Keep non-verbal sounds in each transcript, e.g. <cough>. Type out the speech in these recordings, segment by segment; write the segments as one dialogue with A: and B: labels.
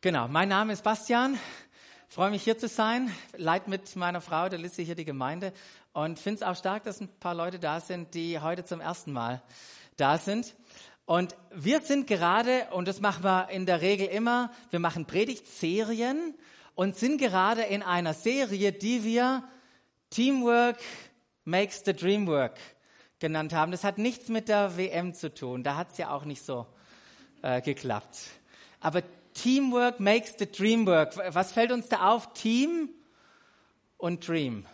A: Genau, mein Name ist Bastian. Freue mich hier zu sein. Leid mit meiner Frau, der Lissy, hier die Gemeinde. Und finde es auch stark, dass ein paar Leute da sind, die heute zum ersten Mal da sind. Und wir sind gerade, und das machen wir in der Regel immer, wir machen Predigtserien und sind gerade in einer Serie, die wir Teamwork makes the dream work genannt haben. Das hat nichts mit der WM zu tun. Da hat es ja auch nicht so äh, geklappt. Aber Teamwork makes the dream work. Was fällt uns da auf? Team und Dream.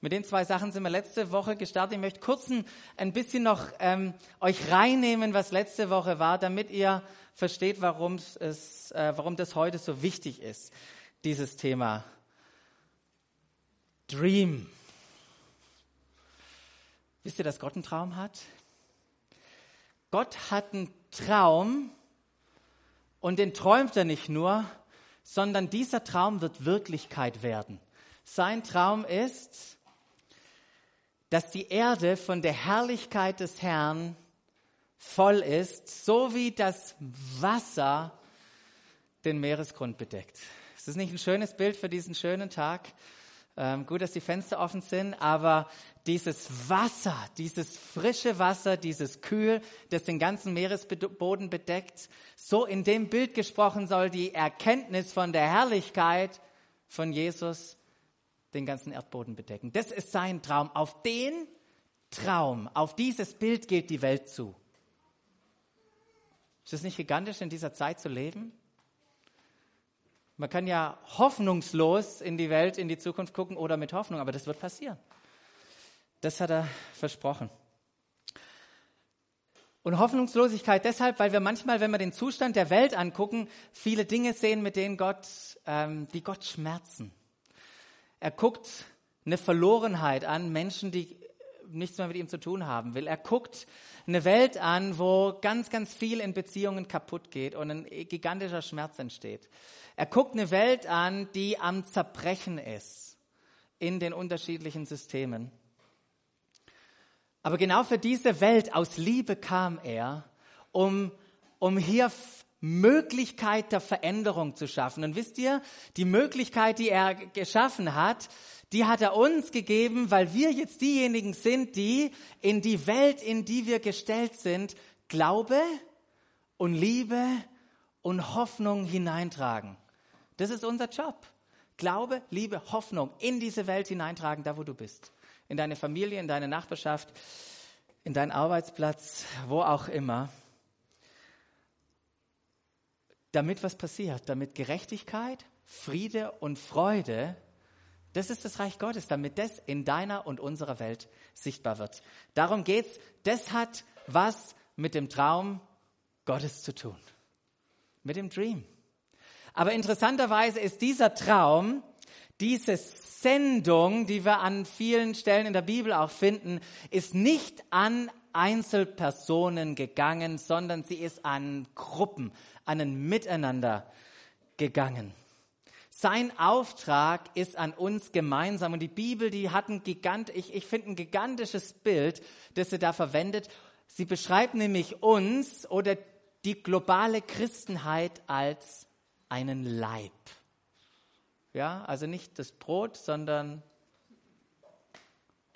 A: Mit den zwei Sachen sind wir letzte Woche gestartet. Ich möchte kurz ein, bisschen noch ähm, euch reinnehmen, was letzte Woche war, damit ihr versteht, warum, es, äh, warum das heute so wichtig ist, dieses Thema. Dream. Wisst ihr, dass Gott einen Traum hat? Gott hat einen Traum, und den träumt er nicht nur, sondern dieser Traum wird Wirklichkeit werden. Sein Traum ist, dass die Erde von der Herrlichkeit des Herrn voll ist, so wie das Wasser den Meeresgrund bedeckt. Ist das nicht ein schönes Bild für diesen schönen Tag? Ähm, gut, dass die Fenster offen sind, aber dieses Wasser, dieses frische Wasser, dieses Kühl, das den ganzen Meeresboden bedeckt, so in dem Bild gesprochen soll die Erkenntnis von der Herrlichkeit von Jesus den ganzen Erdboden bedecken. Das ist sein Traum. Auf den Traum, auf dieses Bild geht die Welt zu. Ist es nicht gigantisch, in dieser Zeit zu leben? Man kann ja hoffnungslos in die Welt, in die Zukunft gucken oder mit Hoffnung, aber das wird passieren. Das hat er versprochen. Und Hoffnungslosigkeit deshalb, weil wir manchmal, wenn wir den Zustand der Welt angucken, viele Dinge sehen, mit denen Gott, ähm, die Gott schmerzen. Er guckt eine Verlorenheit an, Menschen, die nichts mehr mit ihm zu tun haben will. Er guckt eine Welt an, wo ganz, ganz viel in Beziehungen kaputt geht und ein gigantischer Schmerz entsteht. Er guckt eine Welt an, die am Zerbrechen ist in den unterschiedlichen Systemen. Aber genau für diese Welt aus Liebe kam er, um, um hier Möglichkeit der Veränderung zu schaffen. Und wisst ihr, die Möglichkeit, die er geschaffen hat, die hat er uns gegeben, weil wir jetzt diejenigen sind, die in die Welt, in die wir gestellt sind, Glaube und Liebe und Hoffnung hineintragen. Das ist unser Job. Glaube, Liebe, Hoffnung in diese Welt hineintragen, da wo du bist. In deine Familie, in deine Nachbarschaft, in deinen Arbeitsplatz, wo auch immer. Damit was passiert, damit Gerechtigkeit, Friede und Freude das ist das Reich Gottes, damit das in deiner und unserer Welt sichtbar wird. Darum geht's. Das hat was mit dem Traum Gottes zu tun. Mit dem Dream. Aber interessanterweise ist dieser Traum, diese Sendung, die wir an vielen Stellen in der Bibel auch finden, ist nicht an Einzelpersonen gegangen, sondern sie ist an Gruppen, an ein Miteinander gegangen. Sein Auftrag ist an uns gemeinsam. Und die Bibel, die hat ein gigant, ich, ich finde ein gigantisches Bild, das sie da verwendet. Sie beschreibt nämlich uns oder die globale Christenheit als einen Leib. Ja, also nicht das Brot, sondern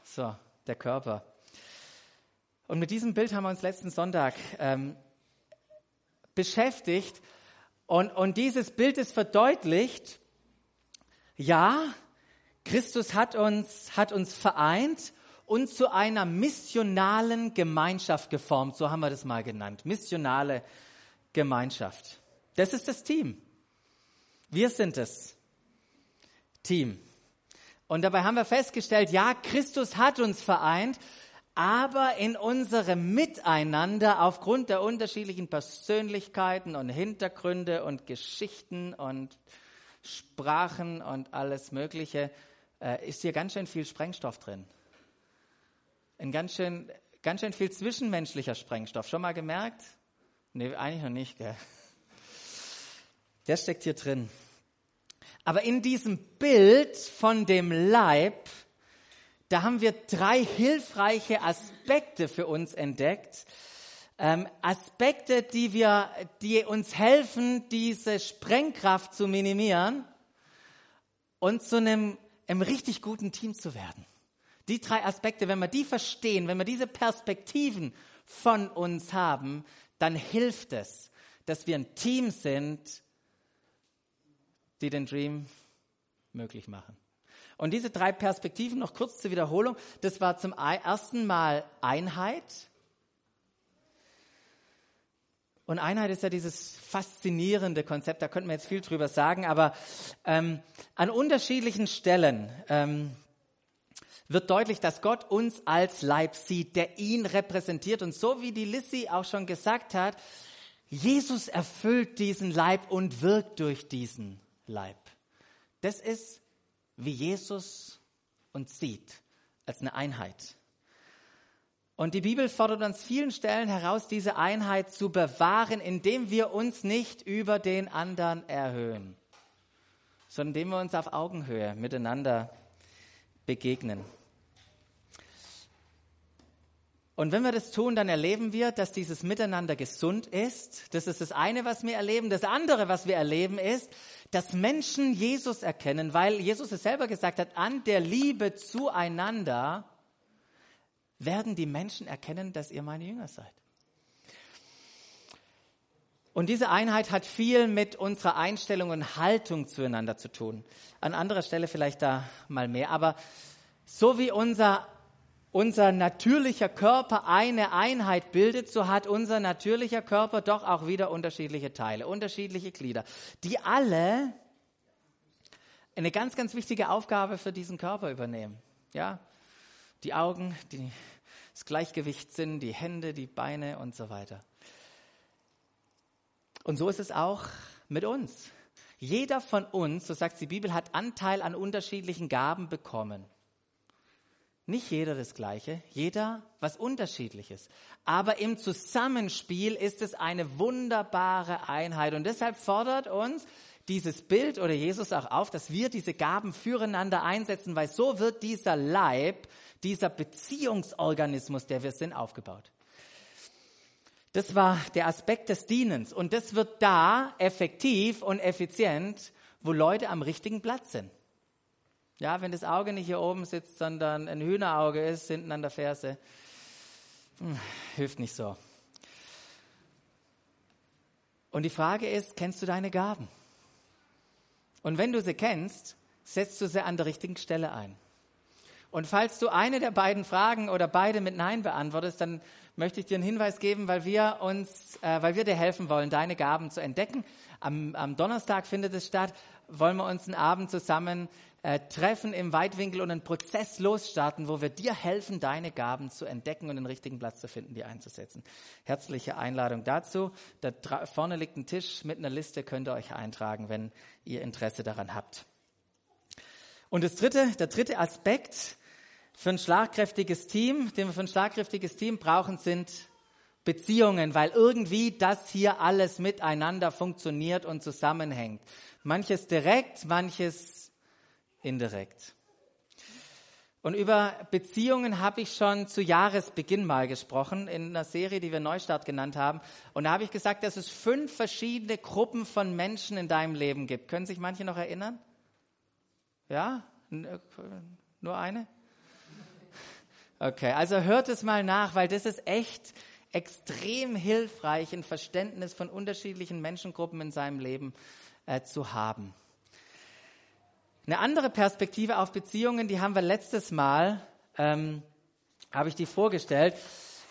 A: so, der Körper. Und mit diesem Bild haben wir uns letzten Sonntag ähm, beschäftigt. Und, und dieses Bild ist verdeutlicht ja, Christus hat uns, hat uns vereint und zu einer missionalen Gemeinschaft geformt, so haben wir das mal genannt. Missionale Gemeinschaft. Das ist das Team. Wir sind das Team. Und dabei haben wir festgestellt, ja, Christus hat uns vereint, aber in unserem Miteinander aufgrund der unterschiedlichen Persönlichkeiten und Hintergründe und Geschichten und Sprachen und alles Mögliche, äh, ist hier ganz schön viel Sprengstoff drin. Ein ganz schön, ganz schön viel zwischenmenschlicher Sprengstoff. Schon mal gemerkt? Nee, eigentlich noch nicht, gell? Der steckt hier drin. Aber in diesem Bild von dem Leib, da haben wir drei hilfreiche Aspekte für uns entdeckt, ähm, Aspekte, die wir, die uns helfen, diese Sprengkraft zu minimieren und zu einem, einem richtig guten Team zu werden. Die drei Aspekte, wenn wir die verstehen, wenn wir diese Perspektiven von uns haben, dann hilft es, dass wir ein Team sind, die den Dream möglich machen. Und diese drei Perspektiven, noch kurz zur Wiederholung, das war zum ersten Mal Einheit, und Einheit ist ja dieses faszinierende Konzept, da könnten wir jetzt viel drüber sagen, aber ähm, an unterschiedlichen Stellen ähm, wird deutlich, dass Gott uns als Leib sieht, der ihn repräsentiert. Und so wie die Lissy auch schon gesagt hat, Jesus erfüllt diesen Leib und wirkt durch diesen Leib. Das ist, wie Jesus uns sieht, als eine Einheit. Und die Bibel fordert uns vielen Stellen heraus, diese Einheit zu bewahren, indem wir uns nicht über den anderen erhöhen, sondern indem wir uns auf Augenhöhe miteinander begegnen. Und wenn wir das tun, dann erleben wir, dass dieses Miteinander gesund ist. Das ist das eine, was wir erleben. Das andere, was wir erleben, ist, dass Menschen Jesus erkennen, weil Jesus es selber gesagt hat, an der Liebe zueinander werden die Menschen erkennen, dass ihr meine Jünger seid. Und diese Einheit hat viel mit unserer Einstellung und Haltung zueinander zu tun. An anderer Stelle vielleicht da mal mehr. Aber so wie unser, unser natürlicher Körper eine Einheit bildet, so hat unser natürlicher Körper doch auch wieder unterschiedliche Teile, unterschiedliche Glieder, die alle eine ganz, ganz wichtige Aufgabe für diesen Körper übernehmen. Ja, die Augen, die, das Gleichgewichtssinn, die Hände, die Beine und so weiter. Und so ist es auch mit uns. Jeder von uns, so sagt die Bibel, hat Anteil an unterschiedlichen Gaben bekommen. Nicht jeder das Gleiche, jeder was Unterschiedliches. Aber im Zusammenspiel ist es eine wunderbare Einheit. Und deshalb fordert uns dieses Bild oder Jesus auch auf, dass wir diese Gaben füreinander einsetzen, weil so wird dieser Leib, dieser Beziehungsorganismus, der wir sind, aufgebaut. Das war der Aspekt des Dienens. Und das wird da effektiv und effizient, wo Leute am richtigen Platz sind. Ja, wenn das Auge nicht hier oben sitzt, sondern ein Hühnerauge ist, hinten an der Ferse, hm, hilft nicht so. Und die Frage ist, kennst du deine Gaben? Und wenn du sie kennst, setzt du sie an der richtigen Stelle ein. Und falls du eine der beiden Fragen oder beide mit Nein beantwortest, dann möchte ich dir einen Hinweis geben, weil wir uns, äh, weil wir dir helfen wollen, deine Gaben zu entdecken. Am, am Donnerstag findet es statt. Wollen wir uns einen Abend zusammen äh, treffen im Weitwinkel und einen Prozess losstarten, wo wir dir helfen, deine Gaben zu entdecken und den richtigen Platz zu finden, die einzusetzen. Herzliche Einladung dazu. Da vorne liegt ein Tisch mit einer Liste, könnt ihr euch eintragen, wenn ihr Interesse daran habt. Und das dritte, der dritte Aspekt für ein schlagkräftiges Team, den wir für ein schlagkräftiges Team brauchen, sind Beziehungen, weil irgendwie das hier alles miteinander funktioniert und zusammenhängt. Manches direkt, manches indirekt. Und über Beziehungen habe ich schon zu Jahresbeginn mal gesprochen, in einer Serie, die wir Neustart genannt haben. Und da habe ich gesagt, dass es fünf verschiedene Gruppen von Menschen in deinem Leben gibt. Können sich manche noch erinnern? Ja? Nur eine? Okay, also hört es mal nach, weil das ist echt extrem hilfreich, ein Verständnis von unterschiedlichen Menschengruppen in seinem Leben äh, zu haben. Eine andere Perspektive auf Beziehungen, die haben wir letztes Mal, ähm, habe ich die vorgestellt,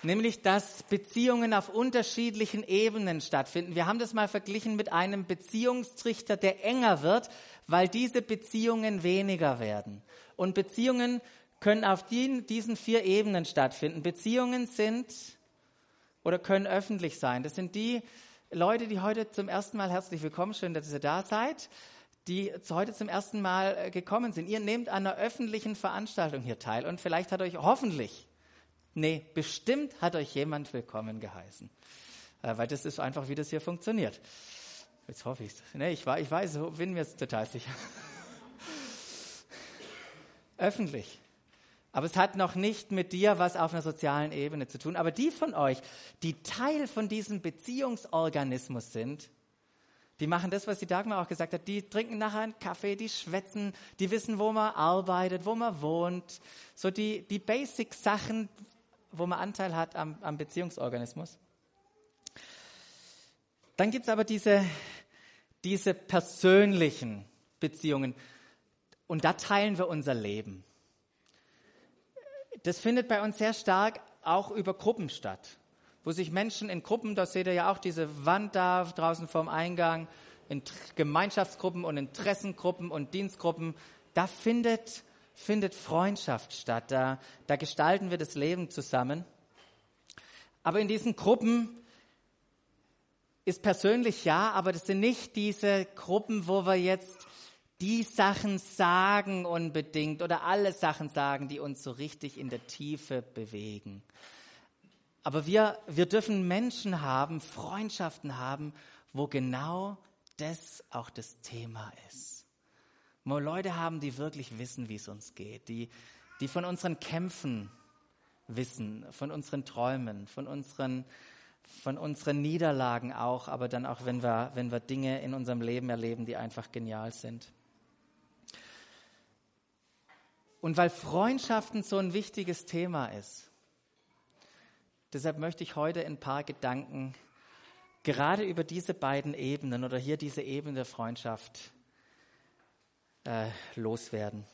A: nämlich dass Beziehungen auf unterschiedlichen Ebenen stattfinden. Wir haben das mal verglichen mit einem Beziehungstrichter, der enger wird, weil diese Beziehungen weniger werden. Und Beziehungen können auf die, diesen vier Ebenen stattfinden. Beziehungen sind oder können öffentlich sein. Das sind die Leute, die heute zum ersten Mal herzlich willkommen, schön, dass ihr da seid, die heute zum ersten Mal äh, gekommen sind. Ihr nehmt an einer öffentlichen Veranstaltung hier teil und vielleicht hat euch hoffentlich, nee, bestimmt hat euch jemand willkommen geheißen. Äh, weil das ist einfach, wie das hier funktioniert. Jetzt hoffe ich es. Nee, ich, ich weiß, bin mir total sicher. <laughs> öffentlich. Aber es hat noch nicht mit dir was auf einer sozialen Ebene zu tun. Aber die von euch, die Teil von diesem Beziehungsorganismus sind, die machen das, was die Dagmar auch gesagt hat. Die trinken nachher einen Kaffee, die schwätzen, die wissen, wo man arbeitet, wo man wohnt. So die, die Basic-Sachen, wo man Anteil hat am, am Beziehungsorganismus. Dann gibt es aber diese, diese persönlichen Beziehungen. Und da teilen wir unser Leben. Das findet bei uns sehr stark auch über Gruppen statt wo sich Menschen in Gruppen, das seht ihr ja auch, diese Wand da draußen vorm Eingang, in Gemeinschaftsgruppen und Interessengruppen und Dienstgruppen, da findet, findet Freundschaft statt. Da, da gestalten wir das Leben zusammen. Aber in diesen Gruppen ist persönlich ja, aber das sind nicht diese Gruppen, wo wir jetzt die Sachen sagen unbedingt oder alle Sachen sagen, die uns so richtig in der Tiefe bewegen. Aber wir, wir dürfen Menschen haben, Freundschaften haben, wo genau das auch das Thema ist. Wo Leute haben, die wirklich wissen, wie es uns geht, die, die von unseren Kämpfen wissen, von unseren Träumen, von unseren, von unseren Niederlagen auch, aber dann auch, wenn wir, wenn wir Dinge in unserem Leben erleben, die einfach genial sind. Und weil Freundschaften so ein wichtiges Thema ist, Deshalb möchte ich heute ein paar Gedanken gerade über diese beiden Ebenen oder hier diese Ebene der Freundschaft äh, loswerden.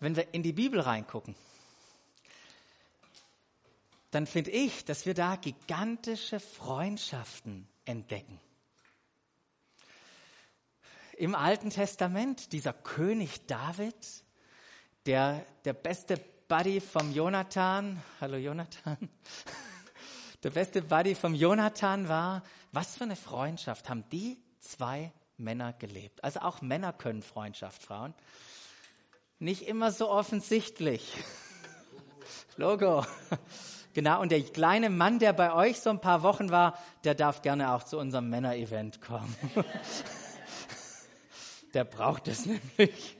A: Wenn wir in die Bibel reingucken, dann finde ich, dass wir da gigantische Freundschaften entdecken. Im Alten Testament, dieser König David, der der beste Buddy vom Jonathan, hallo Jonathan, der beste Buddy vom Jonathan war, was für eine Freundschaft haben die zwei Männer gelebt. Also auch Männer können Freundschaft, Frauen. Nicht immer so offensichtlich. Logo. Genau, und der kleine Mann, der bei euch so ein paar Wochen war, der darf gerne auch zu unserem Männer-Event kommen. <laughs> Der braucht es nämlich.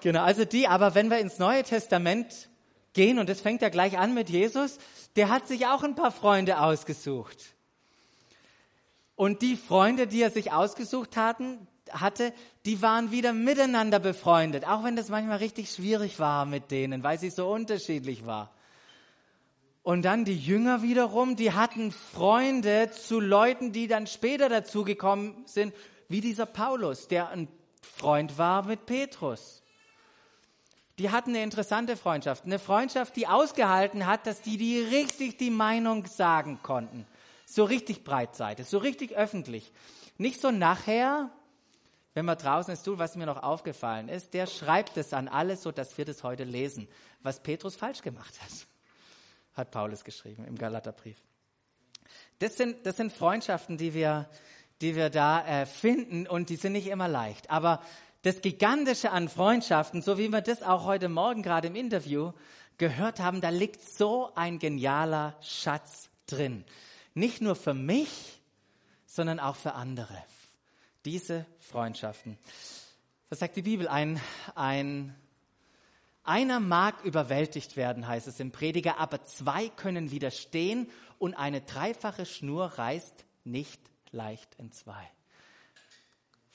A: Genau, also die, aber wenn wir ins Neue Testament gehen, und das fängt ja gleich an mit Jesus, der hat sich auch ein paar Freunde ausgesucht. Und die Freunde, die er sich ausgesucht hatten, hatte, die waren wieder miteinander befreundet, auch wenn das manchmal richtig schwierig war mit denen, weil sie so unterschiedlich war. Und dann die Jünger wiederum, die hatten Freunde zu Leuten, die dann später dazugekommen sind, wie dieser Paulus, der ein Freund war mit Petrus die hatten eine interessante Freundschaft. Eine Freundschaft, die ausgehalten hat, dass die, die richtig die Meinung sagen konnten. So richtig breitseitig, so richtig öffentlich. Nicht so nachher, wenn man draußen ist, du, was mir noch aufgefallen ist, der schreibt es an alles, so dass wir das heute lesen, was Petrus falsch gemacht hat, <laughs> hat Paulus geschrieben im Galaterbrief. Das sind, das sind Freundschaften, die wir, die wir da äh, finden und die sind nicht immer leicht. Aber das Gigantische an Freundschaften, so wie wir das auch heute Morgen gerade im Interview gehört haben, da liegt so ein genialer Schatz drin. Nicht nur für mich, sondern auch für andere. Diese Freundschaften. Was sagt die Bibel? Ein, ein, einer mag überwältigt werden, heißt es im Prediger, aber zwei können widerstehen und eine dreifache Schnur reißt nicht leicht in zwei.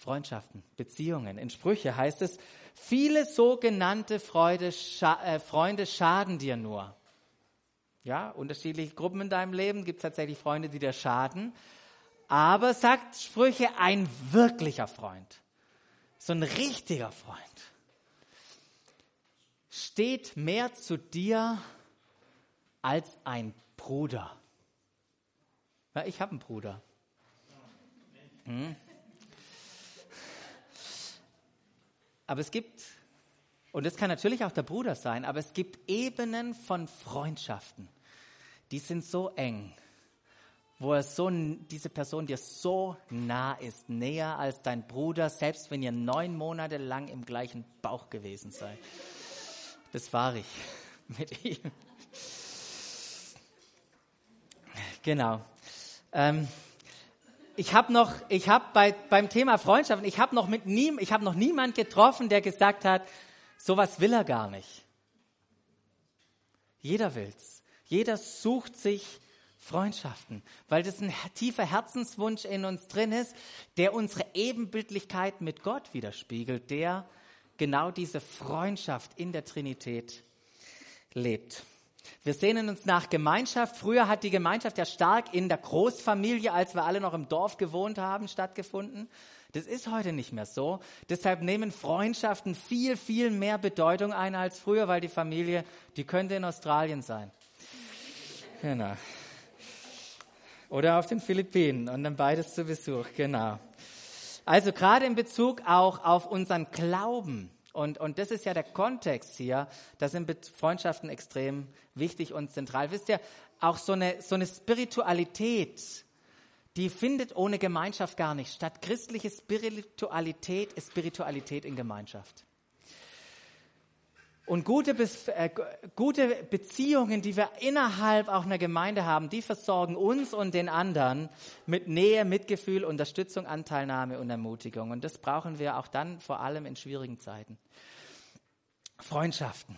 A: Freundschaften, Beziehungen. In Sprüche heißt es, viele sogenannte Freude, scha äh, Freunde schaden dir nur. Ja, unterschiedliche Gruppen in deinem Leben gibt es tatsächlich Freunde, die dir schaden. Aber sagt Sprüche, ein wirklicher Freund, so ein richtiger Freund, steht mehr zu dir als ein Bruder. Ja, ich habe einen Bruder. Hm? Aber es gibt, und das kann natürlich auch der Bruder sein, aber es gibt Ebenen von Freundschaften, die sind so eng, wo er so, diese Person dir so nah ist, näher als dein Bruder, selbst wenn ihr neun Monate lang im gleichen Bauch gewesen seid. Das war ich <laughs> mit ihm. Genau. Ähm, ich habe noch, ich habe bei, beim Thema Freundschaften, ich habe noch mit nie, ich habe noch niemand getroffen, der gesagt hat, sowas will er gar nicht. Jeder will's. Jeder sucht sich Freundschaften, weil das ein tiefer Herzenswunsch in uns drin ist, der unsere Ebenbildlichkeit mit Gott widerspiegelt, der genau diese Freundschaft in der Trinität lebt. Wir sehnen uns nach Gemeinschaft. Früher hat die Gemeinschaft ja stark in der Großfamilie, als wir alle noch im Dorf gewohnt haben, stattgefunden. Das ist heute nicht mehr so. Deshalb nehmen Freundschaften viel, viel mehr Bedeutung ein als früher, weil die Familie, die könnte in Australien sein. Genau. Oder auf den Philippinen und dann beides zu Besuch, genau. Also gerade in Bezug auch auf unseren Glauben und, und das ist ja der Kontext hier. Da sind Freundschaften extrem wichtig und zentral. Wisst ihr, auch so eine, so eine Spiritualität, die findet ohne Gemeinschaft gar nicht statt. Christliche Spiritualität ist Spiritualität in Gemeinschaft. Und gute, Be äh, gute Beziehungen, die wir innerhalb auch einer Gemeinde haben, die versorgen uns und den anderen mit Nähe, Mitgefühl, Unterstützung, Anteilnahme und Ermutigung. Und das brauchen wir auch dann vor allem in schwierigen Zeiten. Freundschaften.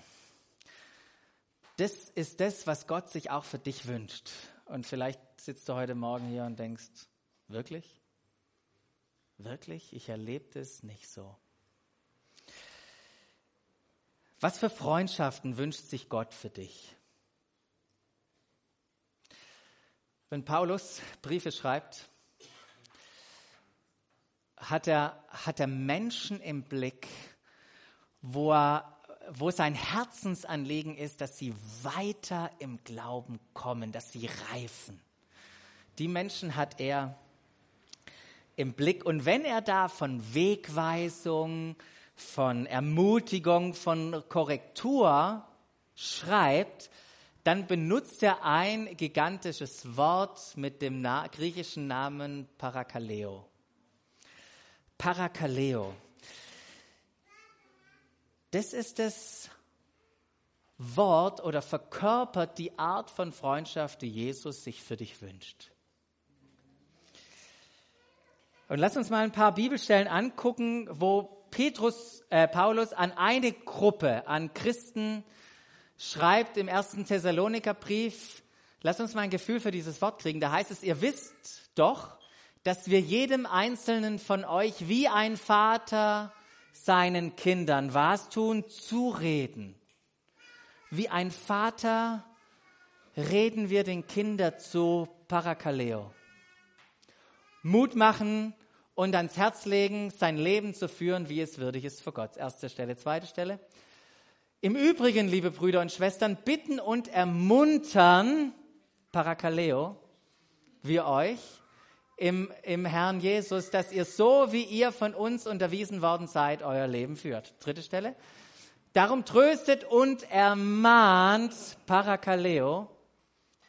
A: Das ist das, was Gott sich auch für dich wünscht. Und vielleicht sitzt du heute Morgen hier und denkst, wirklich? Wirklich? Ich erlebe das nicht so. Was für Freundschaften wünscht sich Gott für dich? Wenn Paulus Briefe schreibt, hat er, hat er Menschen im Blick, wo, er, wo sein Herzensanliegen ist, dass sie weiter im Glauben kommen, dass sie reifen. Die Menschen hat er im Blick. Und wenn er da von Wegweisung, von Ermutigung, von Korrektur schreibt, dann benutzt er ein gigantisches Wort mit dem Na griechischen Namen Parakaleo. Parakaleo. Das ist das Wort oder verkörpert die Art von Freundschaft, die Jesus sich für dich wünscht. Und lass uns mal ein paar Bibelstellen angucken, wo Petrus, äh, Paulus an eine Gruppe, an Christen schreibt im ersten Thessalonikerbrief, lass uns mal ein Gefühl für dieses Wort kriegen. Da heißt es, ihr wisst doch, dass wir jedem Einzelnen von euch wie ein Vater seinen Kindern was tun? Zureden. Wie ein Vater reden wir den Kindern zu Parakaleo. Mut machen, und ans Herz legen, sein Leben zu führen, wie es würdig ist vor Gott. Erste Stelle. Zweite Stelle. Im Übrigen, liebe Brüder und Schwestern, bitten und ermuntern, Parakaleo, wir euch, im, im Herrn Jesus, dass ihr so, wie ihr von uns unterwiesen worden seid, euer Leben führt. Dritte Stelle. Darum tröstet und ermahnt, Parakaleo,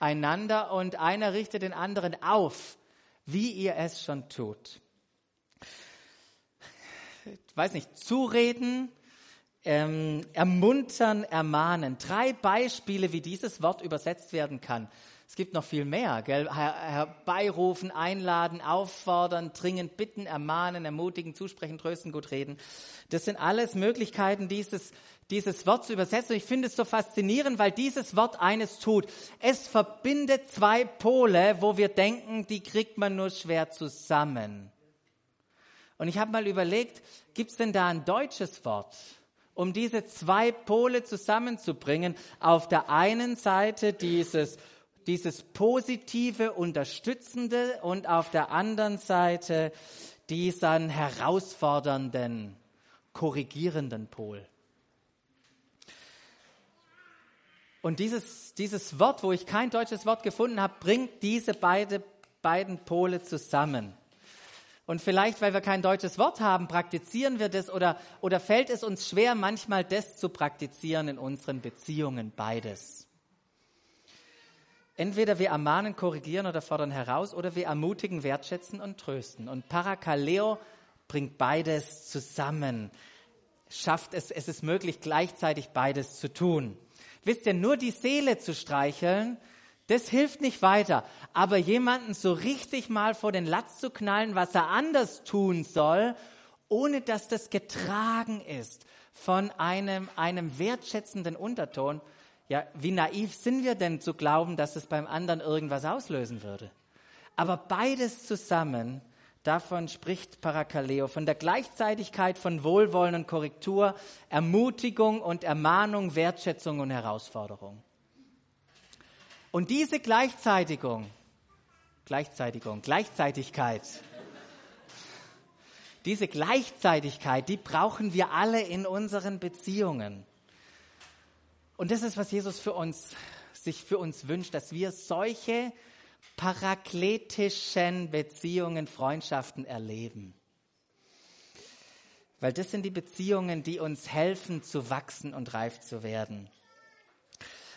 A: einander und einer richtet den anderen auf, wie ihr es schon tut weiß nicht, zureden, ähm, ermuntern, ermahnen. Drei Beispiele, wie dieses Wort übersetzt werden kann. Es gibt noch viel mehr. Gell? Herbeirufen, einladen, auffordern, dringend bitten, ermahnen, ermutigen, zusprechen, trösten, gut reden. Das sind alles Möglichkeiten, dieses, dieses Wort zu übersetzen. Und ich finde es so faszinierend, weil dieses Wort eines tut. Es verbindet zwei Pole, wo wir denken, die kriegt man nur schwer zusammen. Und ich habe mal überlegt, gibt es denn da ein deutsches Wort, um diese zwei Pole zusammenzubringen? Auf der einen Seite dieses, dieses positive, unterstützende und auf der anderen Seite diesen herausfordernden, korrigierenden Pol. Und dieses, dieses Wort, wo ich kein deutsches Wort gefunden habe, bringt diese beide, beiden Pole zusammen. Und vielleicht, weil wir kein deutsches Wort haben, praktizieren wir das oder, oder fällt es uns schwer, manchmal das zu praktizieren in unseren Beziehungen, beides. Entweder wir ermahnen, korrigieren oder fordern heraus oder wir ermutigen, wertschätzen und trösten. Und Parakaleo bringt beides zusammen, schafft es, es ist möglich, gleichzeitig beides zu tun. Wisst ihr, nur die Seele zu streicheln, Das hilft nicht weiter. Aber jemanden so richtig mal vor den Latz zu knallen, was er anders tun soll, ohne dass das getragen ist von einem, einem wertschätzenden Unterton, ja, wie naiv sind wir denn zu glauben, dass es beim anderen irgendwas auslösen würde? Aber beides zusammen, davon spricht Parakaleo, von der Gleichzeitigkeit von Wohlwollen und Korrektur, Ermutigung und Ermahnung, Wertschätzung und Herausforderung. Und diese Gleichzeitigung, Gleichzeitigung, Gleichzeitigkeit, diese Gleichzeitigkeit, die brauchen wir alle in unseren Beziehungen. Und das ist, was Jesus für uns, sich für uns wünscht, dass wir solche parakletischen Beziehungen, Freundschaften erleben. Weil das sind die Beziehungen, die uns helfen zu wachsen und reif zu werden.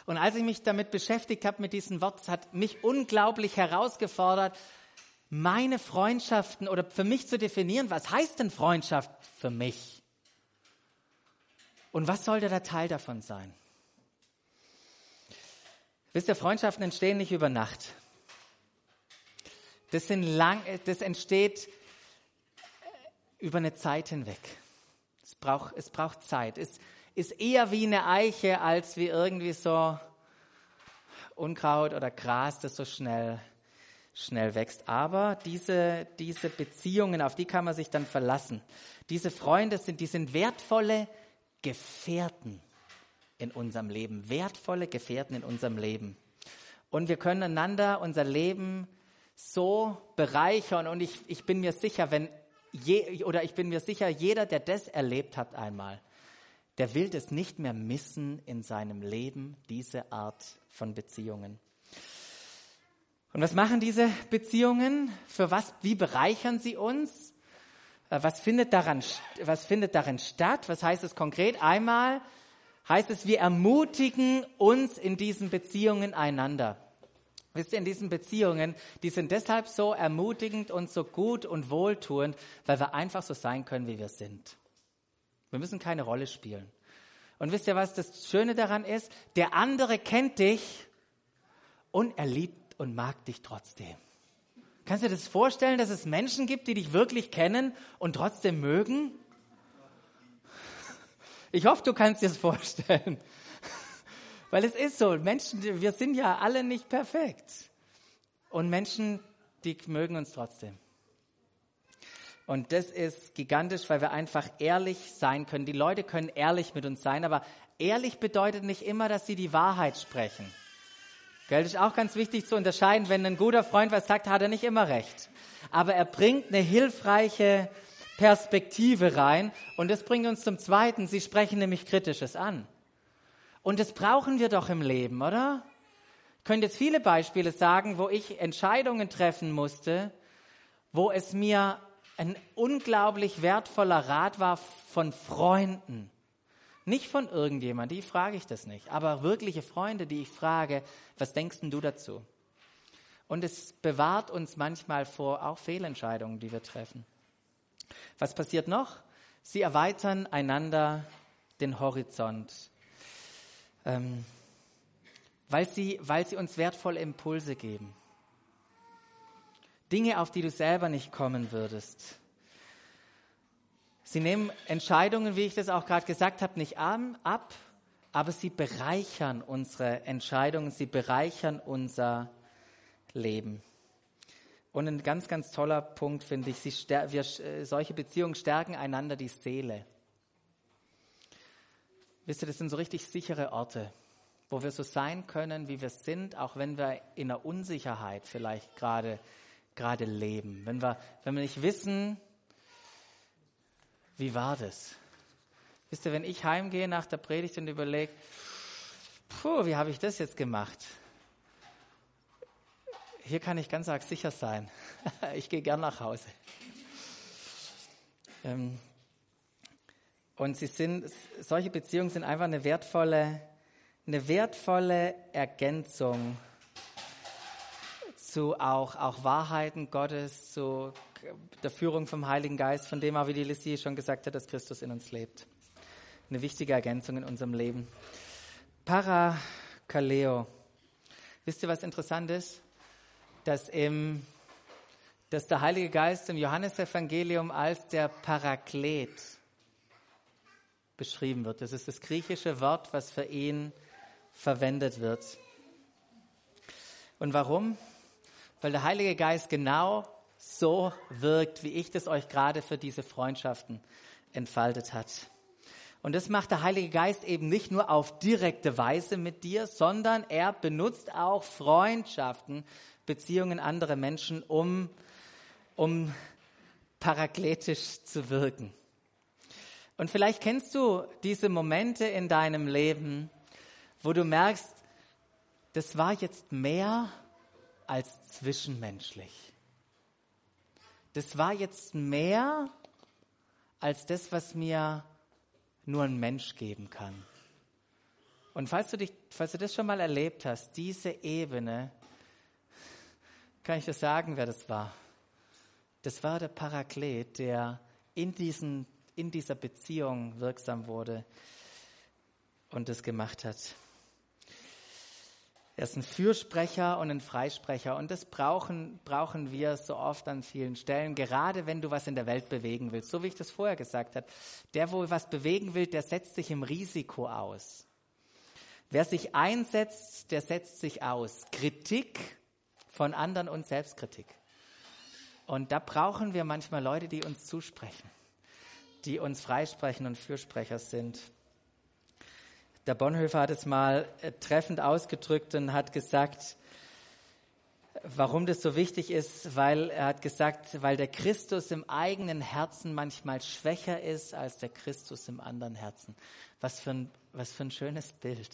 A: Und als ich mich damit beschäftigt habe mit diesem Wort, es hat mich unglaublich herausgefordert, meine Freundschaften oder für mich zu definieren, was heißt denn Freundschaft für mich? Und was sollte der Teil davon sein? Wisst ihr, Freundschaften entstehen nicht über Nacht. Das, sind lang, das entsteht über eine Zeit hinweg. Es braucht, es braucht Zeit. Es ist eher wie eine Eiche als wie irgendwie so Unkraut oder Gras, das so schnell, schnell wächst. Aber diese, diese Beziehungen, auf die kann man sich dann verlassen. Diese Freunde sind, die sind wertvolle Gefährten in unserem Leben, wertvolle Gefährten in unserem Leben. Und wir können einander unser Leben so bereichern. Und ich, ich bin mir sicher, wenn je, oder ich bin mir sicher, jeder, der das erlebt hat einmal, der will das nicht mehr missen in seinem Leben, diese Art von Beziehungen. Und was machen diese Beziehungen? Für was, wie bereichern sie uns? Äh, was findet daran, was findet darin statt? Was heißt es konkret? Einmal heißt es, wir ermutigen uns in diesen Beziehungen einander. Wisst ihr, in diesen Beziehungen, die sind deshalb so ermutigend und so gut und wohltuend, weil wir einfach so sein können, wie wir sind. Wir müssen keine Rolle spielen. Und wisst ihr, was das Schöne daran ist? Der andere kennt dich und er liebt und mag dich trotzdem. Kannst du dir das vorstellen, dass es Menschen gibt, die dich wirklich kennen und trotzdem mögen? Ich hoffe, du kannst dir das vorstellen. Weil es ist so, Menschen, wir sind ja alle nicht perfekt. Und Menschen, die mögen uns trotzdem. Und das ist gigantisch, weil wir einfach ehrlich sein können. Die Leute können ehrlich mit uns sein, aber ehrlich bedeutet nicht immer, dass sie die Wahrheit sprechen. Gell, das ist auch ganz wichtig zu unterscheiden. Wenn ein guter Freund was sagt, hat er nicht immer recht. Aber er bringt eine hilfreiche Perspektive rein. Und das bringt uns zum Zweiten. Sie sprechen nämlich Kritisches an. Und das brauchen wir doch im Leben, oder? Ich könnte jetzt viele Beispiele sagen, wo ich Entscheidungen treffen musste, wo es mir ein unglaublich wertvoller Rat war von Freunden. Nicht von irgendjemand, die frage ich das nicht, aber wirkliche Freunde, die ich frage, was denkst du dazu? Und es bewahrt uns manchmal vor auch Fehlentscheidungen, die wir treffen. Was passiert noch? Sie erweitern einander den Horizont, ähm, weil, sie, weil sie uns wertvolle Impulse geben. Dinge, auf die du selber nicht kommen würdest. Sie nehmen Entscheidungen, wie ich das auch gerade gesagt habe, nicht ab, aber sie bereichern unsere Entscheidungen, sie bereichern unser Leben. Und ein ganz, ganz toller Punkt finde ich, sie, wir, äh, solche Beziehungen stärken einander die Seele. Wisst ihr, das sind so richtig sichere Orte, wo wir so sein können, wie wir sind, auch wenn wir in der Unsicherheit vielleicht gerade gerade leben, wenn wir, wenn wir nicht wissen, wie war das? Wisst ihr, wenn ich heimgehe nach der Predigt und überlege, puh, wie habe ich das jetzt gemacht? Hier kann ich ganz arg sicher sein. <laughs> ich gehe gern nach Hause. Ähm, und sie sind, solche Beziehungen sind einfach eine wertvolle, eine wertvolle Ergänzung zu auch, auch Wahrheiten Gottes, zu der Führung vom Heiligen Geist, von dem auch, wie die Lissi schon gesagt hat, dass Christus in uns lebt. Eine wichtige Ergänzung in unserem Leben. Parakaleo. Wisst ihr, was interessant ist? Dass, im, dass der Heilige Geist im Johannesevangelium als der Paraklet beschrieben wird. Das ist das griechische Wort, was für ihn verwendet wird. Und warum? Weil der Heilige Geist genau so wirkt, wie ich das euch gerade für diese Freundschaften entfaltet hat. Und das macht der Heilige Geist eben nicht nur auf direkte Weise mit dir, sondern er benutzt auch Freundschaften, Beziehungen anderer Menschen, um, um parakletisch zu wirken. Und vielleicht kennst du diese Momente in deinem Leben, wo du merkst, das war jetzt mehr als zwischenmenschlich. Das war jetzt mehr als das, was mir nur ein Mensch geben kann. Und falls du, dich, falls du das schon mal erlebt hast, diese Ebene, kann ich dir sagen, wer das war. Das war der Paraklet, der in, diesen, in dieser Beziehung wirksam wurde und das gemacht hat. Er ist ein Fürsprecher und ein Freisprecher und das brauchen, brauchen wir so oft an vielen Stellen, gerade wenn du was in der Welt bewegen willst. So wie ich das vorher gesagt habe. Der, wo was bewegen will, der setzt sich im Risiko aus. Wer sich einsetzt, der setzt sich aus. Kritik von anderen und Selbstkritik. Und da brauchen wir manchmal Leute, die uns zusprechen, die uns freisprechen und Fürsprecher sind. Der Bonhoeffer hat es mal äh, treffend ausgedrückt und hat gesagt, warum das so wichtig ist, weil er hat gesagt, weil der Christus im eigenen Herzen manchmal schwächer ist als der Christus im anderen Herzen. Was für ein, was für ein schönes Bild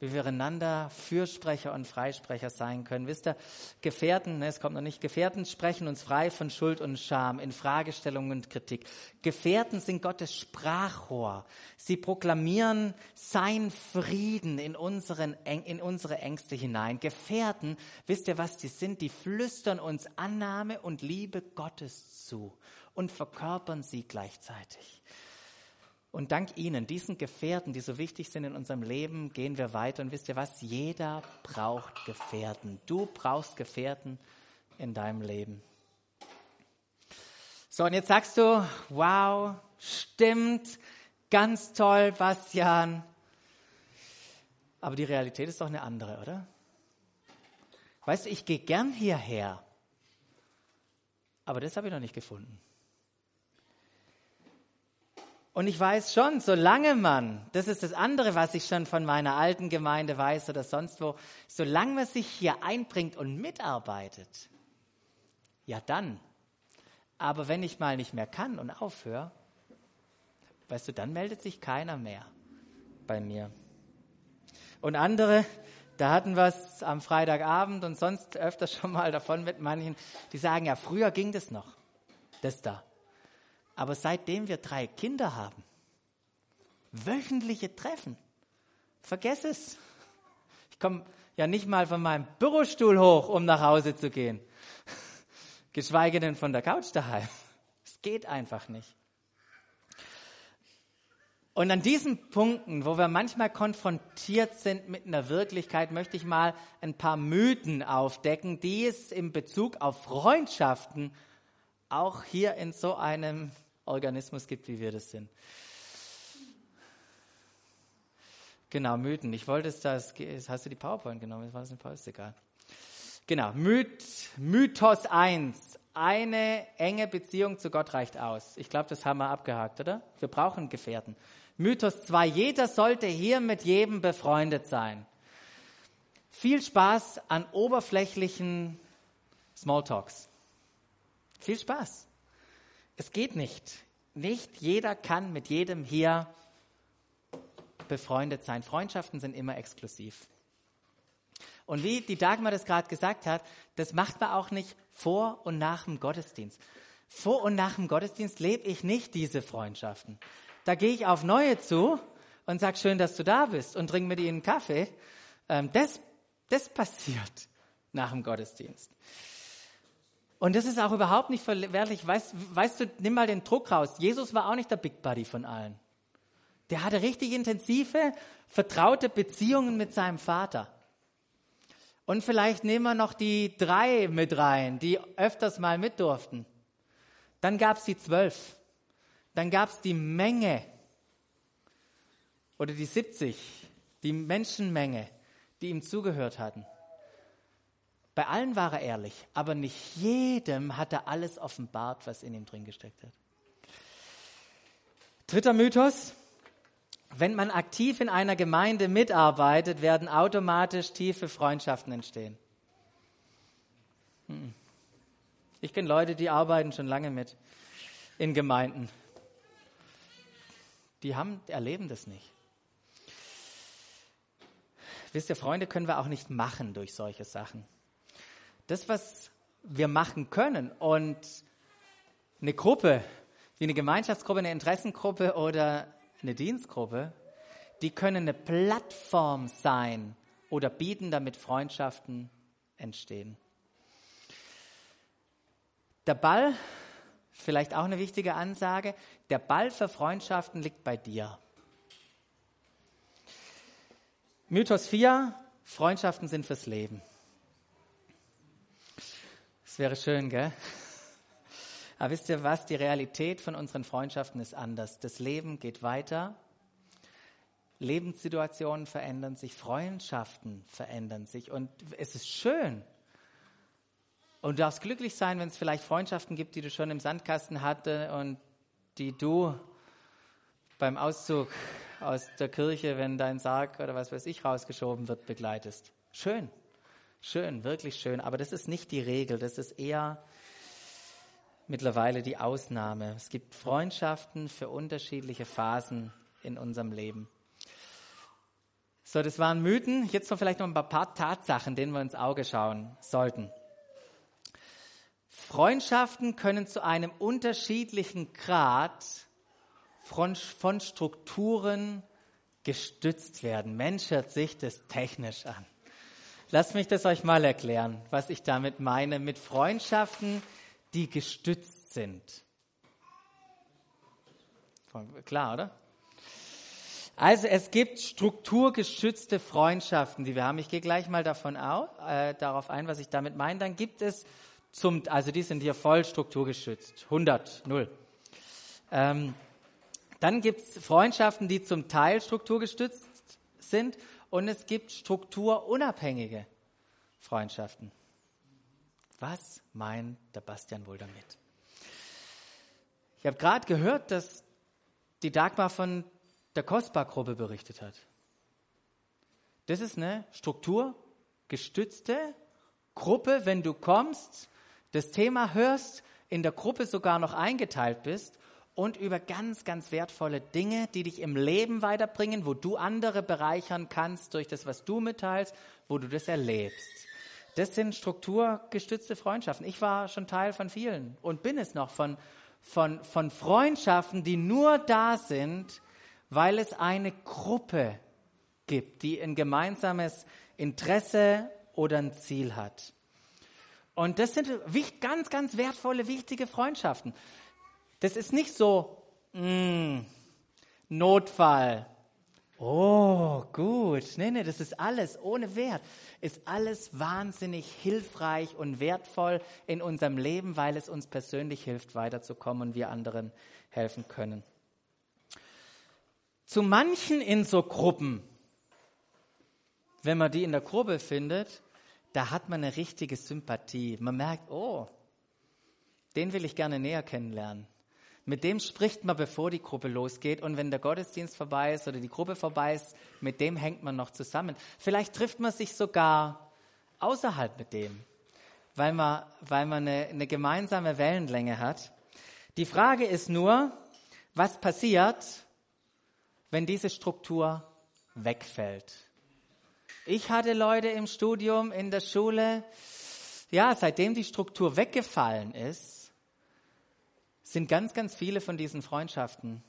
A: wie wir einander Fürsprecher und Freisprecher sein können. Wisst ihr, Gefährten, ne, es kommt noch nicht, Gefährten sprechen uns frei von Schuld und Scham in Fragestellungen und Kritik. Gefährten sind Gottes Sprachrohr. Sie proklamieren sein Frieden in, unseren, in unsere Ängste hinein. Gefährten, wisst ihr was die sind? Die flüstern uns Annahme und Liebe Gottes zu und verkörpern sie gleichzeitig. Und dank Ihnen, diesen Gefährten, die so wichtig sind in unserem Leben, gehen wir weiter. Und wisst ihr was? Jeder braucht Gefährten. Du brauchst Gefährten in deinem Leben. So, und jetzt sagst du, wow, stimmt, ganz toll, Bastian. Aber die Realität ist doch eine andere, oder? Weißt du, ich gehe gern hierher. Aber das habe ich noch nicht gefunden. Und ich weiß schon, solange man, das ist das andere, was ich schon von meiner alten Gemeinde weiß oder sonst wo, solange man sich hier einbringt und mitarbeitet, ja dann. Aber wenn ich mal nicht mehr kann und aufhöre, weißt du, dann meldet sich keiner mehr bei mir. Und andere, da hatten wir es am Freitagabend und sonst öfter <laughs> schon mal davon mit manchen, die sagen, ja, früher ging das noch, das da. Aber seitdem wir drei Kinder haben, wöchentliche Treffen, vergess es. Ich komme ja nicht mal von meinem Bürostuhl hoch, um nach Hause zu gehen. <laughs> Geschweige denn von der Couch daheim. Es geht einfach nicht. Und an diesen Punkten, wo wir manchmal konfrontiert sind mit einer Wirklichkeit, möchte ich mal ein paar Mythen aufdecken, die es in Bezug auf Freundschaften auch hier in so einem Organismus gibt, wie wir das sind. Genau, Mythen. Ich wollte es das, hast du die PowerPoint genommen? Das war das eine Pause, egal. Genau, Myth, Mythos 1. Eine enge Beziehung zu Gott reicht aus. Ich glaube, das haben wir abgehakt, oder? Wir brauchen Gefährten. Mythos 2. Jeder sollte hier mit jedem befreundet sein. Viel Spaß an oberflächlichen Smalltalks. Viel Spaß. Es geht nicht. Nicht jeder kann mit jedem hier befreundet sein. Freundschaften sind immer exklusiv. Und wie die Dagmar das gerade gesagt hat, das macht man auch nicht vor und nach dem Gottesdienst. Vor und nach dem Gottesdienst lebe ich nicht diese Freundschaften. Da gehe ich auf neue zu und sage, schön, dass du da bist und trinke mit ihnen Kaffee. Ähm, das, das passiert nach dem Gottesdienst. Und das ist auch überhaupt nicht verwerflich. Weißt, weißt du, nimm mal den Druck raus. Jesus war auch nicht der Big Buddy von allen. Der hatte richtig intensive, vertraute Beziehungen mit seinem Vater. Und vielleicht nehmen wir noch die drei mit rein, die öfters mal mit durften. Dann gab es die zwölf. Dann gab es die Menge oder die 70, die Menschenmenge, die ihm zugehört hatten. Bei allen war er ehrlich, aber nicht jedem hat er alles offenbart, was in ihm drin gesteckt hat. Dritter Mythos. Wenn man aktiv in einer Gemeinde mitarbeitet, werden automatisch tiefe Freundschaften entstehen. Hm. Ich kenne Leute, die arbeiten schon lange mit in Gemeinden. Die haben, erleben das nicht. Wisst ihr, Freunde können wir auch nicht machen durch solche Sachen. Das, was wir machen können und eine Gruppe, wie eine Gemeinschaftsgruppe, eine Interessengruppe oder eine Dienstgruppe, die können eine Plattform sein oder bieten, damit Freundschaften entstehen. Der Ball, vielleicht auch eine wichtige Ansage, der Ball für Freundschaften liegt bei dir. Mythos 4, Freundschaften sind fürs Leben. Das wäre schön, gell? Aber wisst ihr was? Die Realität von unseren Freundschaften ist anders. Das Leben geht weiter. Lebenssituationen verändern sich, Freundschaften verändern sich und es ist schön. Und du darfst glücklich sein, wenn es vielleicht Freundschaften gibt, die du schon im Sandkasten hatte und die du beim Auszug aus der Kirche, wenn dein Sarg oder was weiß ich rausgeschoben wird, begleitest. Schön, schön, wirklich schön. Aber das ist nicht die Regel, das ist eher mittlerweile die Ausnahme. Es gibt Freundschaften für unterschiedliche Phasen in unserem Leben. So, das waren Mythen. Jetzt noch vielleicht noch ein paar Tatsachen, denen wir ins Auge schauen sollten. Freundschaften können zu einem unterschiedlichen Grad von, von Strukturen gestützt werden. Mensch hört sich das technisch an. Lasst mich das euch mal erklären, was ich damit meine mit Freundschaften, die gestützt sind. Klar, oder? Also es gibt strukturgestützte Freundschaften, die wir haben. Ich gehe gleich mal davon au, äh, darauf ein, was ich damit meine. Dann gibt es zum, also die sind hier voll strukturgeschützt, 100, 0. Ähm, dann gibt es Freundschaften, die zum Teil strukturgestützt sind und es gibt strukturunabhängige Freundschaften. Was meint der Bastian wohl damit? Ich habe gerade gehört, dass die Dagmar von der Kostbar-Gruppe berichtet hat. Das ist eine strukturgestützte Gruppe, wenn du kommst, das Thema hörst, in der Gruppe sogar noch eingeteilt bist und über ganz, ganz wertvolle Dinge, die dich im Leben weiterbringen, wo du andere bereichern kannst durch das, was du mitteilst, wo du das erlebst. Das sind strukturgestützte Freundschaften. Ich war schon Teil von vielen und bin es noch von, von, von Freundschaften, die nur da sind, weil es eine Gruppe gibt, die ein gemeinsames Interesse oder ein Ziel hat. Und das sind ganz, ganz wertvolle, wichtige Freundschaften. Das ist nicht so, mh, mm, Notfall. Oh, gut. Nee, nee, das ist alles ohne Wert. Ist alles wahnsinnig hilfreich und wertvoll in unserem Leben, weil es uns persönlich hilft, weiterzukommen und wir anderen helfen können. Zu manchen in so Gruppen, wenn man die in der Gruppe findet, da hat man eine richtige Sympathie. Man merkt, oh, den will ich gerne näher kennenlernen. Mit dem spricht man, bevor die Gruppe losgeht. Und wenn der Gottesdienst vorbei ist oder die Gruppe vorbei ist, mit dem hängt man noch zusammen. Vielleicht trifft man sich sogar außerhalb mit dem, weil man, weil man eine, eine gemeinsame Wellenlänge hat. Die Frage ist nur, was passiert, wenn diese Struktur wegfällt? Ich hatte Leute im Studium, in der Schule, ja, seitdem die Struktur weggefallen ist, sind ganz, ganz viele von diesen Freundschaften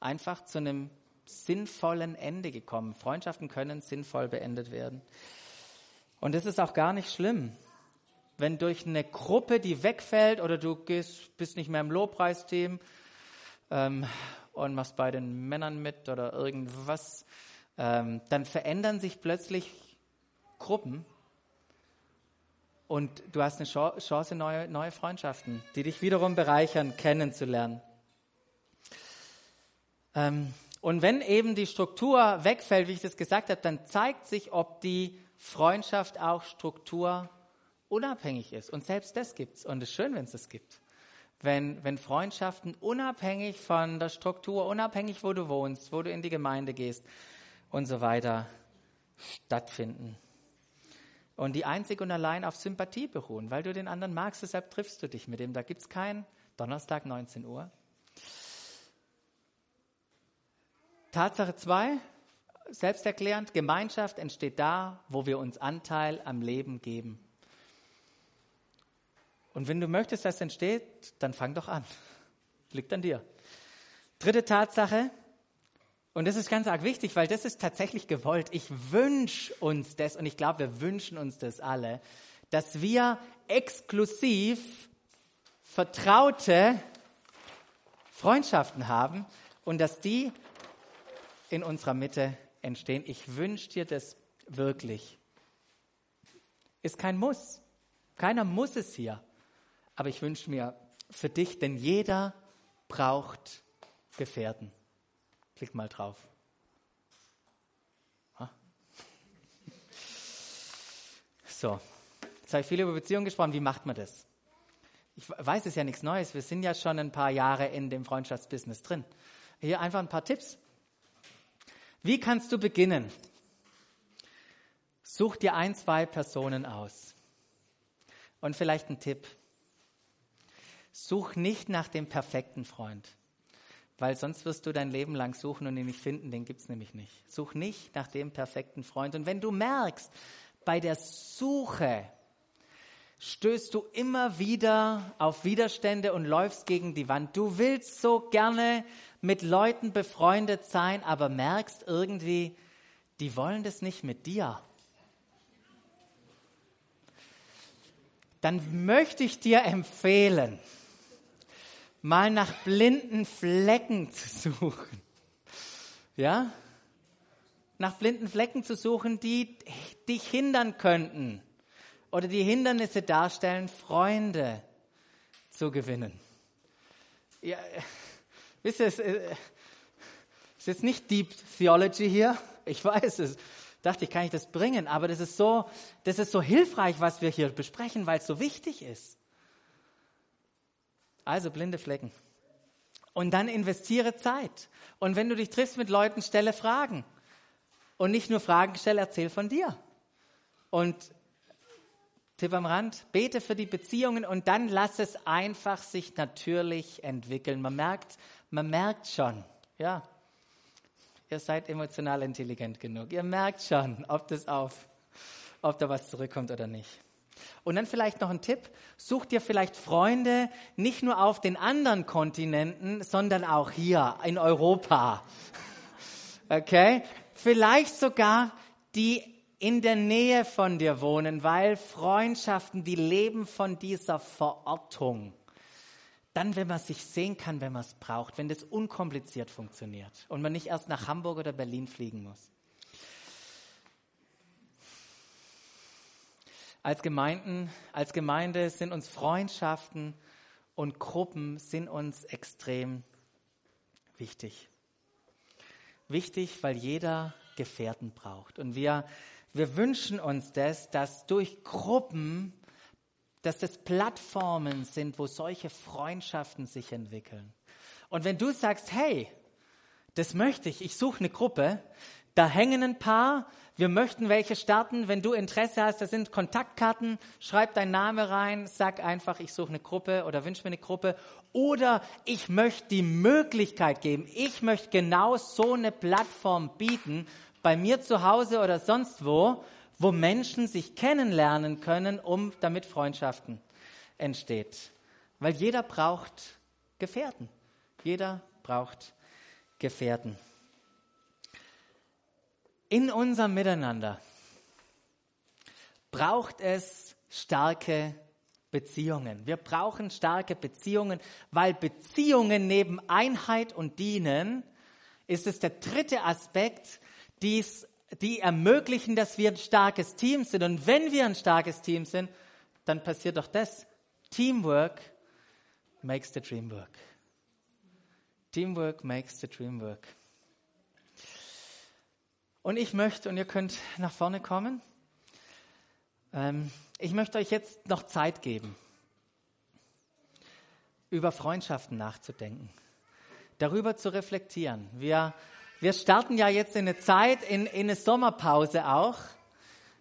A: einfach zu einem sinnvollen Ende gekommen. Freundschaften können sinnvoll beendet werden. Und das ist auch gar nicht schlimm. Wenn durch eine Gruppe, die wegfällt oder du gehst, bist nicht mehr im Lobpreisteam ähm, und machst bei den Männern mit oder irgendwas, ähm, dann verändern sich plötzlich Gruppen Und du hast eine Chance, neue, neue Freundschaften, die dich wiederum bereichern, kennenzulernen. Ähm, und wenn eben die Struktur wegfällt, wie ich das gesagt habe, dann zeigt sich, ob die Freundschaft auch strukturunabhängig ist. Und selbst das gibt es. Und es ist schön, wenn es das gibt. Wenn, wenn Freundschaften unabhängig von der Struktur, unabhängig, wo du wohnst, wo du in die Gemeinde gehst und so weiter stattfinden. Und die einzig und allein auf Sympathie beruhen, weil du den anderen magst, deshalb triffst du dich mit ihm. Da gibt es kein Donnerstag 19 Uhr. Tatsache 2, selbsterklärend, Gemeinschaft entsteht da, wo wir uns Anteil am Leben geben. Und wenn du möchtest, dass es entsteht, dann fang doch an. Liegt an dir. Dritte Tatsache, und das ist ganz arg wichtig, weil das ist tatsächlich gewollt. Ich wünsche uns das, und ich glaube, wir wünschen uns das alle, dass wir exklusiv vertraute Freundschaften haben und dass die in unserer Mitte entstehen. Ich wünsche dir das wirklich. Ist kein Muss. Keiner muss es hier. Aber ich wünsche mir für dich, denn jeder braucht Gefährten. Klick mal drauf. So, jetzt habe ich viel über Beziehungen gesprochen. Wie macht man das? Ich weiß, es ist ja nichts Neues. Wir sind ja schon ein paar Jahre in dem Freundschaftsbusiness drin. Hier einfach ein paar Tipps. Wie kannst du beginnen? Such dir ein, zwei Personen aus. Und vielleicht ein Tipp. Such nicht nach dem perfekten Freund. Weil sonst wirst du dein Leben lang suchen und ihn nicht finden, den gibt es nämlich nicht. Such nicht nach dem perfekten Freund. Und wenn du merkst, bei der Suche stößt du immer wieder auf Widerstände und läufst gegen die Wand. Du willst so gerne mit Leuten befreundet sein, aber merkst irgendwie, die wollen das nicht mit dir. Dann möchte ich dir empfehlen, mal nach blinden Flecken <laughs> zu suchen. Ja? Nach blinden Flecken zu suchen, die dich hindern könnten oder die Hindernisse darstellen, Freunde zu gewinnen. Ja, <laughs> wisst ihr, es ist jetzt nicht Deep Theology hier. Ich weiß es. Dachte ich, kann ich das bringen? Aber das ist so, das ist so hilfreich, was wir hier besprechen, weil es so wichtig ist. Also blinde Flecken. Und dann investiere Zeit. Und wenn du dich triffst mit Leuten, stelle Fragen. Und nicht nur Fragen stelle, erzähl von dir. Und Tipp am Rand, bete für die Beziehungen und dann lass es einfach sich natürlich entwickeln. Man merkt, man merkt schon, ja, ihr seid emotional intelligent genug. Ihr merkt schon, ob das auf, ob da was zurückkommt oder nicht. Und dann vielleicht noch ein Tipp. Such dir vielleicht Freunde nicht nur auf den anderen Kontinenten, sondern auch hier in Europa. <laughs> Okay? Vielleicht sogar die in der Nähe von dir wohnen, weil Freundschaften, die leben von dieser Verortung. Dann, wenn man sich sehen kann, wenn man es braucht, wenn das unkompliziert funktioniert und man nicht erst nach Hamburg oder Berlin fliegen muss. Als Gemeinden, als Gemeinde sind uns Freundschaften und Gruppen sind uns extrem wichtig. Wichtig, weil jeder Gefährten braucht. Und wir, wir wünschen uns das, dass durch Gruppen, dass das Plattformen sind, wo solche Freundschaften sich entwickeln. Und wenn du sagst, hey, das möchte ich, ich suche eine Gruppe, da hängen ein paar, wir möchten welche starten. Wenn du Interesse hast, das sind Kontaktkarten, schreib deinen Namen rein, sag einfach, ich suche eine Gruppe oder wünsche mir eine Gruppe. Oder ich möchte die Möglichkeit geben, ich möchte genau so eine Plattform bieten, bei mir zu Hause oder sonst wo, wo Menschen sich kennenlernen können, um damit Freundschaften entsteht. Weil jeder braucht Gefährten. Jeder braucht Gefährten in unserem Miteinander braucht es starke Beziehungen. Wir brauchen starke Beziehungen, weil Beziehungen neben Einheit und Dienen ist es der dritte Aspekt, die's, die ermöglichen, dass wir ein starkes Team sind. Und wenn wir ein starkes Team sind, dann passiert doch das. Teamwork makes the dream work. Teamwork makes the dream work. Und ich möchte, und ihr könnt nach vorne kommen, ähm, ich möchte euch jetzt noch Zeit geben, über Freundschaften nachzudenken, darüber zu reflektieren. Wir, wir starten ja jetzt in eine Zeit, in, in eine Sommerpause auch.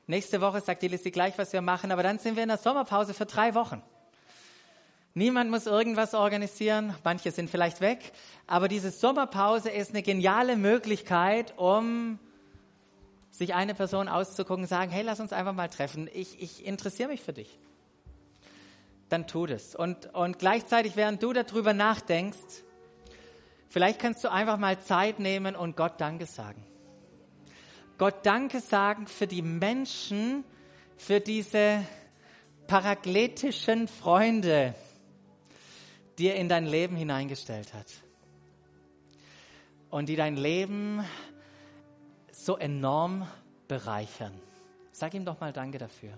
A: Nächste Woche sagt die Liste gleich, was wir machen, aber dann sind wir in der Sommerpause für drei Wochen. Niemand muss irgendwas organisieren, manche sind vielleicht weg, aber diese Sommerpause ist eine geniale Möglichkeit, um sich eine Person auszugucken sagen, hey, lass uns einfach mal treffen, ich, ich interessiere mich für dich. Dann tu das. Und, und gleichzeitig, während du darüber nachdenkst, vielleicht kannst du einfach mal Zeit nehmen und Gott Danke sagen. Gott Danke sagen für die Menschen, für diese paragletischen Freunde, die er in dein Leben hineingestellt hat. Und die dein Leben so enorm bereichern. Sag ihm doch mal Danke dafür.